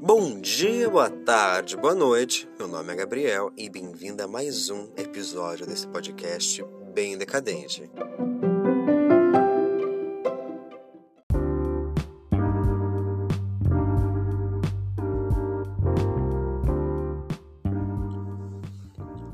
Bom dia, boa tarde, boa noite. Meu nome é Gabriel e bem-vindo a mais um episódio desse podcast bem decadente.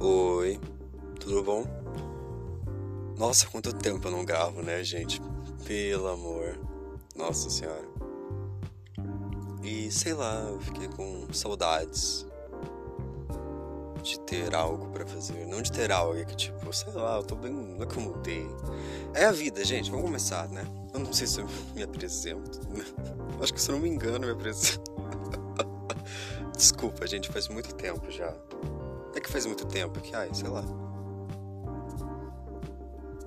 Oi, tudo bom? Nossa, quanto tempo eu não gravo, né, gente? Pelo amor. Nossa Senhora. E sei lá, eu fiquei com saudades de ter algo para fazer. Não de ter algo, é que tipo, sei lá, eu tô bem. Não é que eu mudei. É a vida, gente, vamos começar, né? Eu não sei se eu me apresento. Acho que se eu não me engano, eu me apresento. Desculpa, gente, faz muito tempo já. É que faz muito tempo que, ai, sei lá.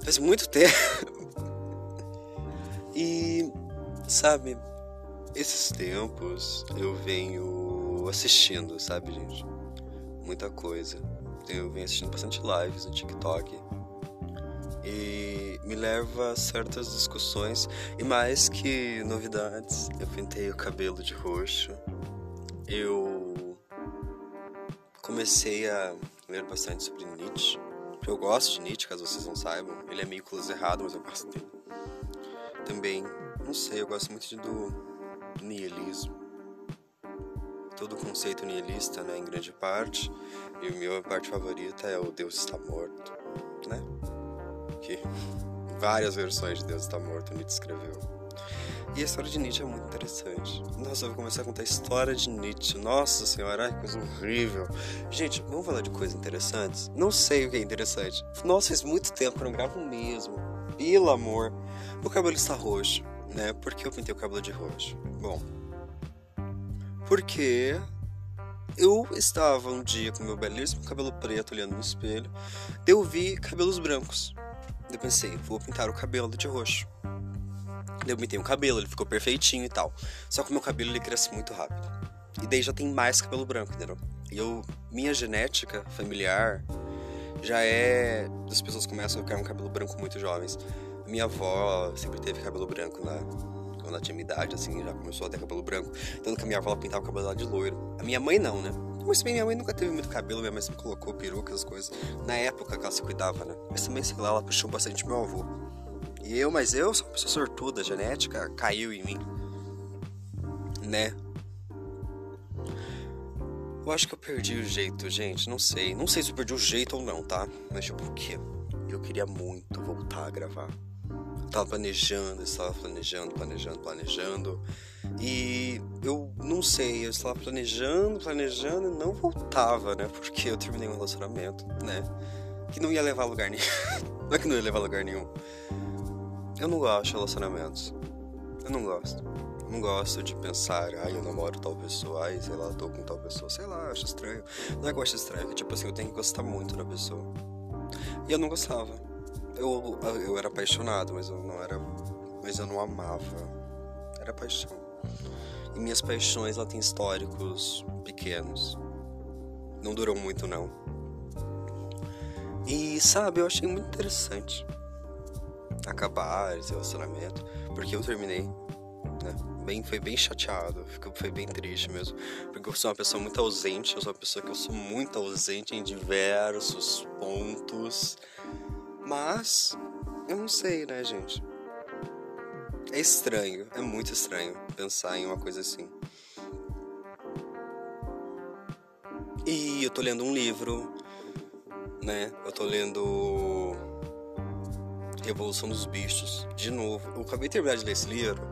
Faz muito tempo. E, sabe, esses tempos eu venho assistindo, sabe, gente? Muita coisa. Eu venho assistindo bastante lives no TikTok. E me leva a certas discussões. E mais que novidades, eu pintei o cabelo de roxo. Eu comecei a ler bastante sobre Nietzsche. Eu gosto de Nietzsche, caso vocês não saibam. Ele é meio close errado, mas eu gosto dele. Também, não sei, eu gosto muito de, do nihilismo. Todo o conceito nihilista, né, em grande parte. E a minha parte favorita é o Deus está morto, né? Que várias versões de Deus está morto Nietzsche escreveu. E a história de Nietzsche é muito interessante. Nossa, eu vou começar a contar a história de Nietzsche. Nossa senhora, que coisa horrível. Gente, vamos falar de coisas interessantes? Não sei o que é interessante. Nossa, faz muito tempo que eu não gravo mesmo. Pelo amor. O cabelo está roxo, né? Por que eu pintei o cabelo de roxo? Bom, porque eu estava um dia com meu belíssimo cabelo preto olhando no espelho. Eu vi cabelos brancos. Eu pensei, vou pintar o cabelo de roxo. Eu pintei o cabelo, ele ficou perfeitinho e tal. Só que o meu cabelo ele cresce muito rápido. E daí já tem mais cabelo branco, entendeu? E eu, minha genética familiar já é das pessoas começam a ficar um cabelo branco muito jovens. Minha avó sempre teve cabelo branco na quando ela tinha minha idade, assim, já começou a ter cabelo branco. Tanto que a minha avó pintava o cabelo lá de loiro. A minha mãe não, né? Mas também minha mãe nunca teve muito cabelo, minha mãe sempre colocou peruca, as coisas. Na época que ela se cuidava, né? Mas também, sei lá, ela puxou bastante meu avô. E eu, mas eu sou uma pessoa sortuda, genética caiu em mim. Né? Eu acho que eu perdi o jeito, gente. Não sei. Não sei se eu perdi o jeito ou não, tá? Mas tipo, o quê? Eu queria muito voltar a gravar. Eu tava planejando, estava planejando, planejando, planejando. E eu não sei, eu estava planejando, planejando e não voltava, né? Porque eu terminei um relacionamento, né? Que não ia levar a lugar nenhum. não é que não ia levar a lugar nenhum. Eu não gosto de relacionamentos. Eu não gosto. Não gosto de pensar, ai, eu namoro tal pessoa, ai, sei lá, tô com tal pessoa. Sei lá, acho estranho. Não é que eu acho estranho, é que tipo assim, eu tenho que gostar muito da pessoa. E eu não gostava. Eu, eu era apaixonado, mas eu não era. Mas eu não amava. Era paixão. E minhas paixões, ela tem históricos pequenos. Não duram muito, não. E sabe, eu achei muito interessante acabar esse relacionamento, porque eu terminei, né? Bem, foi bem chateado, foi bem triste mesmo, porque eu sou uma pessoa muito ausente, eu sou uma pessoa que eu sou muito ausente em diversos pontos, mas eu não sei, né, gente? É estranho, é muito estranho pensar em uma coisa assim. E eu tô lendo um livro, né? Eu tô lendo Revolução dos Bichos, de novo. Eu acabei de terminar de ler esse livro,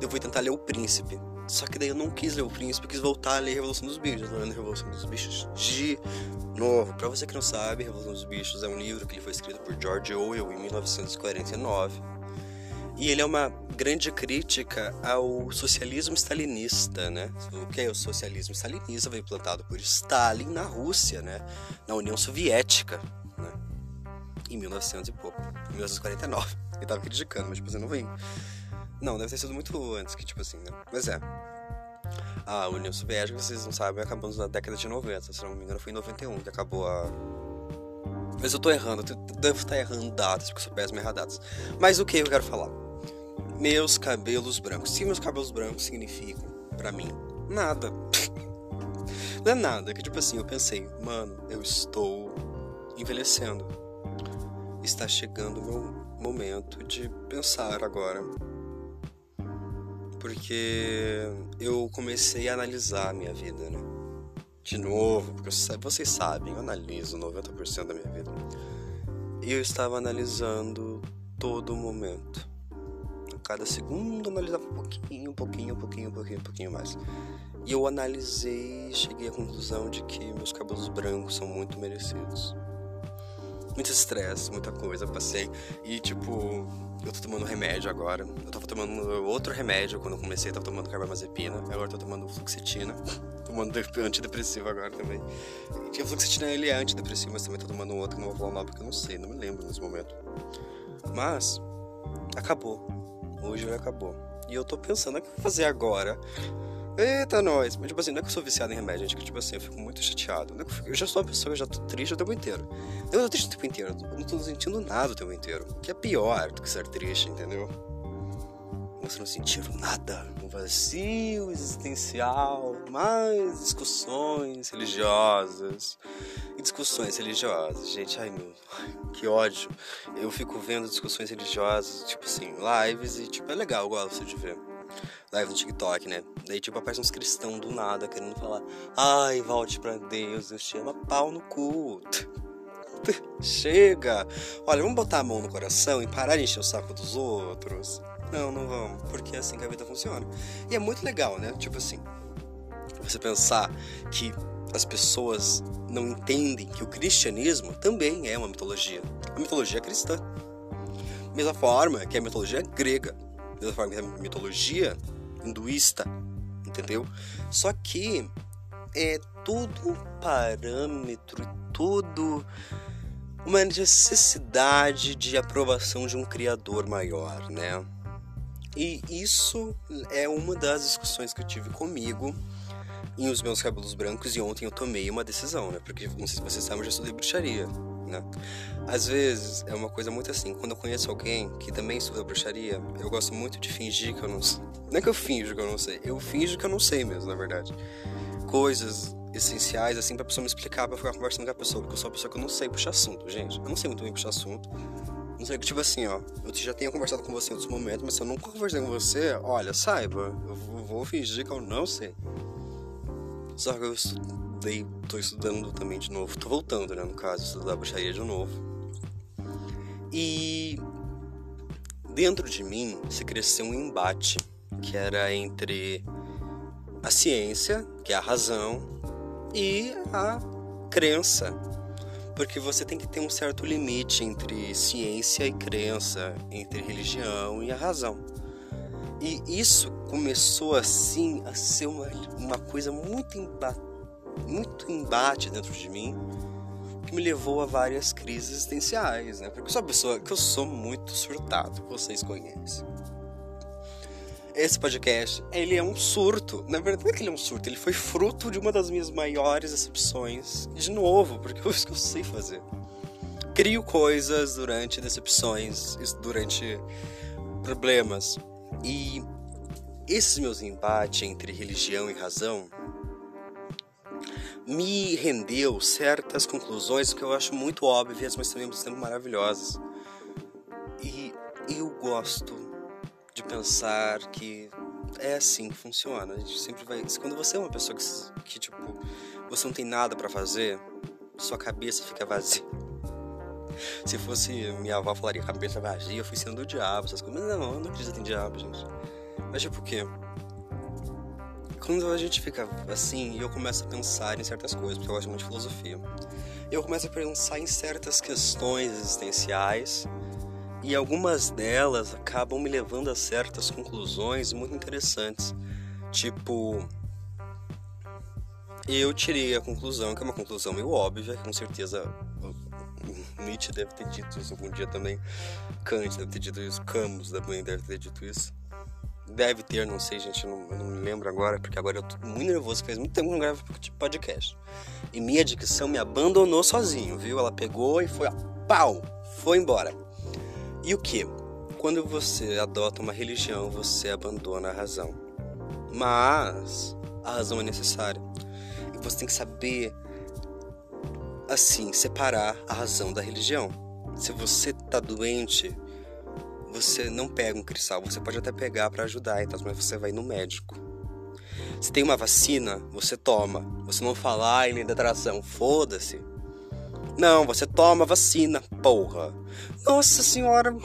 eu fui tentar ler O Príncipe. Só que daí eu não quis ler O Príncipe, quis voltar a ler Revolução dos Bichos. Eu tô lendo Revolução dos Bichos de novo. Pra você que não sabe, Revolução dos Bichos é um livro que foi escrito por George Orwell em 1949. E ele é uma grande crítica ao socialismo stalinista, né? O que é o socialismo stalinista? Foi implantado por Stalin na Rússia, né? Na União Soviética? Em 1900 e pouco. 1949. Ele tava criticando, mas tipo assim, não vem. Não, deve ter sido muito antes que, tipo assim, né? Mas é. A União Soviética, vocês não sabem, acabou na década de 90. Se não me engano, foi em 91 que acabou a. Mas eu tô errando, eu devo estar errando datas, porque eu sou péssimo em errar datas. Mas o que eu quero falar? meus cabelos brancos. Que meus cabelos brancos significam para mim? Nada. Não é nada, que tipo assim, eu pensei, mano, eu estou envelhecendo. Está chegando o meu momento de pensar agora. Porque eu comecei a analisar a minha vida, né? De novo, porque vocês sabem, eu analiso 90% da minha vida. E eu estava analisando todo momento. A cada segundo analisava um pouquinho, um pouquinho, um pouquinho, um pouquinho, um pouquinho mais. E eu analisei e cheguei à conclusão de que meus cabelos brancos são muito merecidos. Muito estresse, muita coisa, passei. E tipo, eu tô tomando remédio agora. Eu tava tomando outro remédio quando eu comecei, tava tomando carbamazepina. Agora tô tomando fluoxetina. tomando antidepressivo agora também. E a fluoxetina ele é antidepressivo, mas também tô tomando outro que não vou falar o porque eu não sei, não me lembro nesse momento. Mas, acabou. Hoje acabou. E eu tô pensando o que eu vou fazer agora Eita, nós. Mas, tipo assim, não é que eu sou viciado em remédio, gente, que, tipo assim, eu fico muito chateado. É eu, já sou uma pessoa, eu já tô triste o tempo inteiro. Eu tô triste o tempo inteiro, eu não tô sentindo nada o tempo inteiro. Que é pior do que ser triste, entendeu? Você não sentir nada, um vazio existencial, mais discussões religiosas. E discussões religiosas, gente, ai meu, que ódio. Eu fico vendo discussões religiosas, tipo assim, lives, e tipo, é legal, eu gosto de ver live no TikTok, né? Daí, tipo, aparece uns cristãos do nada querendo falar: Ai, volte pra Deus, Deus te ama, pau no cu. Chega! Olha, vamos botar a mão no coração e parar de encher o saco dos outros? Não, não vamos, porque é assim que a vida funciona. E é muito legal, né? Tipo assim, você pensar que as pessoas não entendem que o cristianismo também é uma mitologia. A mitologia é cristã. Mesma forma que a mitologia grega. Mesma forma a mitologia hinduísta, entendeu? Só que é tudo parâmetro, tudo uma necessidade de aprovação de um criador maior, né? E isso é uma das discussões que eu tive comigo em Os Meus Cabelos Brancos e ontem eu tomei uma decisão, né? Porque não sei se vocês sabem, eu já estudei bruxaria né? Às vezes é uma coisa muito assim, quando eu conheço alguém que também estuda bruxaria, eu gosto muito de fingir que eu não sei. Não é que eu finjo que eu não sei, eu finjo que eu não sei mesmo, na verdade. Coisas essenciais, assim, pra pessoa me explicar, pra ficar conversando com a pessoa, porque eu sou uma pessoa que eu não sei puxar assunto, gente. Eu não sei muito bem puxar assunto. Não sei, tipo assim, ó, eu já tenho conversado com você em outros momentos, mas se eu nunca conversei com você, olha, saiba, eu vou fingir que eu não sei. Só que eu estudei, tô estudando também de novo, tô voltando, né, no caso, estudar bruxaria de novo. E dentro de mim se cresceu um embate que era entre a ciência, que é a razão, e a crença. Porque você tem que ter um certo limite entre ciência e crença, entre religião e a razão. E isso começou assim a ser uma, uma coisa muito, emba, muito embate dentro de mim que me levou a várias crises existenciais, né? Porque eu sou uma pessoa que eu sou muito surtado, vocês conhecem. Esse podcast, ele é um surto. Na verdade, não é que ele é um surto, ele foi fruto de uma das minhas maiores decepções. De novo, porque é isso que eu sei fazer. Crio coisas durante decepções, durante problemas. E esses meus embates entre religião e razão me rendeu certas conclusões que eu acho muito óbvias, mas também sendo maravilhosas. E eu gosto de pensar que é assim que funciona. A gente sempre vai. Quando você é uma pessoa que, que tipo, você não tem nada para fazer, sua cabeça fica vazia. Se fosse minha avó falaria cabeça vazia, eu fui sendo do diabo, essas coisas. Mas não, eu não acredito em diabo, gente. Mas tipo o quê? Quando a gente fica assim, eu começo a pensar em certas coisas, porque eu gosto muito de filosofia. Eu começo a pensar em certas questões existenciais e algumas delas acabam me levando a certas conclusões muito interessantes. Tipo, eu tirei a conclusão, que é uma conclusão meio óbvia, com certeza Nietzsche deve ter dito isso algum dia também, Kant deve ter dito isso, Camus também deve ter dito isso. Deve ter, não sei, gente, não, eu não me lembro agora, porque agora eu tô muito nervoso, faz muito tempo que não gravo podcast. E minha dicção me abandonou sozinho, viu? Ela pegou e foi, ó, pau, foi embora. E o que? quando você adota uma religião, você abandona a razão. Mas a razão é necessária. E você tem que saber, assim, separar a razão da religião. Se você tá doente, você não pega um cristal, você pode até pegar para ajudar, então, mas você vai no médico. Se tem uma vacina, você toma. Você não fala, ai, da atração, foda-se. Não, você toma vacina, porra. Nossa senhora,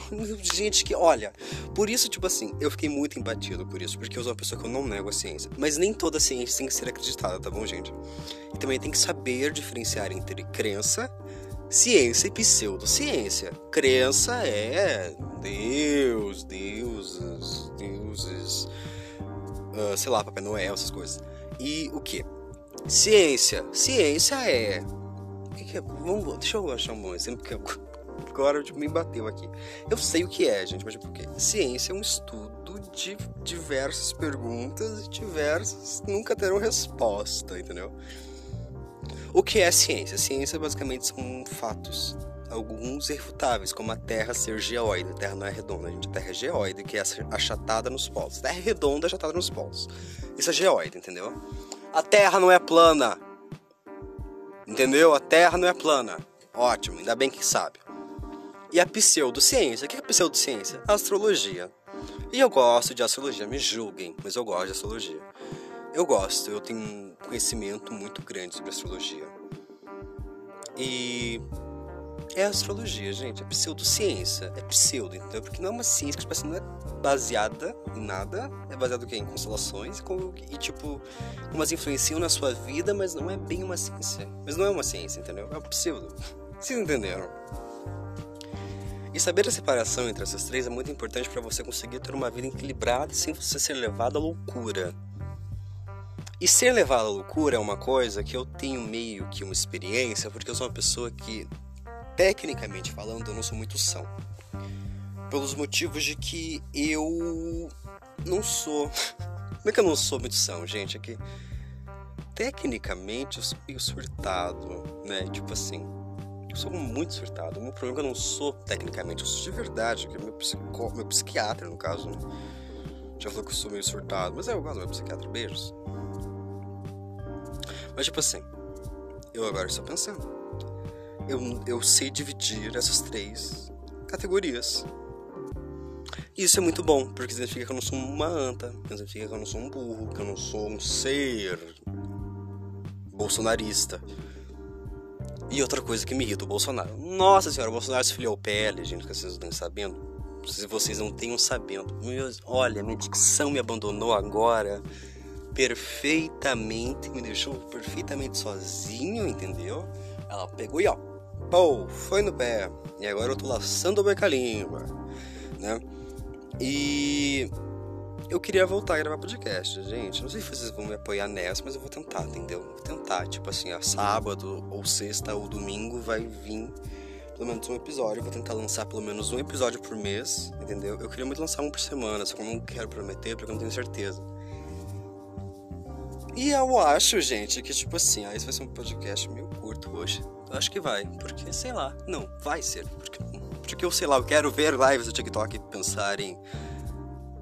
gente que. Olha, por isso, tipo assim, eu fiquei muito empatido por isso, porque eu sou uma pessoa que eu não nego a ciência. Mas nem toda ciência tem que ser acreditada, tá bom, gente? E também tem que saber diferenciar entre crença, ciência e pseudociência. Crença é Deus, deuses, deuses, uh, sei lá, Papai Noel, essas coisas. E o que? Ciência. Ciência é que é? Vamos, deixa eu achar um bom exemplo, que agora tipo, me bateu aqui. Eu sei o que é, gente, mas por quê? Ciência é um estudo de diversas perguntas e diversas nunca terão resposta, entendeu? O que é ciência? Ciência basicamente são fatos, alguns irrefutáveis, como a Terra ser geóide. A Terra não é redonda, gente. A Terra é geóide, que é achatada nos polos. A Terra é redonda, achatada nos polos. Isso é geóide, entendeu? A Terra não é plana. Entendeu? A Terra não é plana. Ótimo, ainda bem que sabe. E a pseudociência? O que é pseudociência? A astrologia. E eu gosto de astrologia, me julguem, mas eu gosto de astrologia. Eu gosto, eu tenho um conhecimento muito grande sobre astrologia. E é astrologia, gente, é pseudociência, é pseudo, entendeu? Porque não é uma ciência que tipo assim, não é baseada em nada, é baseada em constelações e, tipo, umas influenciam na sua vida, mas não é bem uma ciência. Mas não é uma ciência, entendeu? É um pseudo. Vocês entenderam? E saber a separação entre essas três é muito importante para você conseguir ter uma vida equilibrada sem você ser levado à loucura. E ser levado à loucura é uma coisa que eu tenho meio que uma experiência, porque eu sou uma pessoa que tecnicamente falando, eu não sou muito são. Pelos motivos de que eu não sou. Como é que eu não sou muito são, gente? É que tecnicamente eu sou meio surtado, né? Tipo assim, eu sou muito surtado. O meu problema é que eu não sou tecnicamente, eu sou de verdade, que é meu, psico... meu psiquiatra, no caso, né? Já falou que eu sou meio surtado, mas é, eu gosto do meu psiquiatra, beijos. Mas tipo assim, eu agora estou pensando eu, eu sei dividir essas três categorias. Isso é muito bom, porque significa que eu não sou uma anta, significa que eu não sou um burro, que eu não sou um ser bolsonarista. E outra coisa que me irrita, o Bolsonaro. Nossa senhora, o Bolsonaro se filiou PL, gente, que vocês não estão sabendo. Se vocês não tenham sabendo. olha, minha dicção me abandonou agora perfeitamente, me deixou perfeitamente sozinho, entendeu? Ela pegou e ó, Pô, foi no pé. E agora eu tô laçando o becalimba, né? E eu queria voltar a gravar podcast, gente. Não sei se vocês vão me apoiar nessa, mas eu vou tentar, entendeu? Vou tentar, tipo assim, a sábado ou sexta ou domingo vai vir pelo menos um episódio. Vou tentar lançar pelo menos um episódio por mês, entendeu? Eu queria muito lançar um por semana, só que eu não quero prometer porque eu não tenho certeza. E eu acho, gente, que tipo assim, ah, esse vai ser um podcast meio curto hoje. Eu acho que vai, porque sei lá, não, vai ser, porque, porque eu sei lá, eu quero ver lives do TikTok pensar em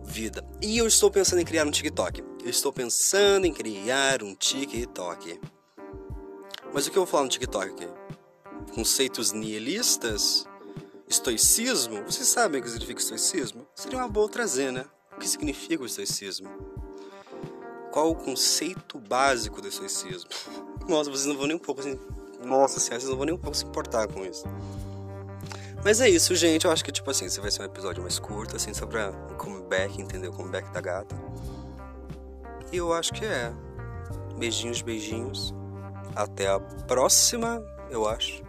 vida. E eu estou pensando em criar um TikTok. Eu estou pensando em criar um TikTok. Mas o que eu vou falar no TikTok aqui? Conceitos nihilistas? Estoicismo? Vocês sabem o que significa estoicismo? Seria uma boa trazer, né? O que significa o estoicismo? Qual o conceito básico do estoicismo? Nossa, vocês não vão nem um pouco assim nossa senhora, vocês não vão nem um pouco se importar com isso. Mas é isso, gente. Eu acho que, tipo assim, esse vai ser um episódio mais curto, assim, só pra um comeback, entendeu? Comeback da gata. E eu acho que é. Beijinhos, beijinhos. Até a próxima, eu acho.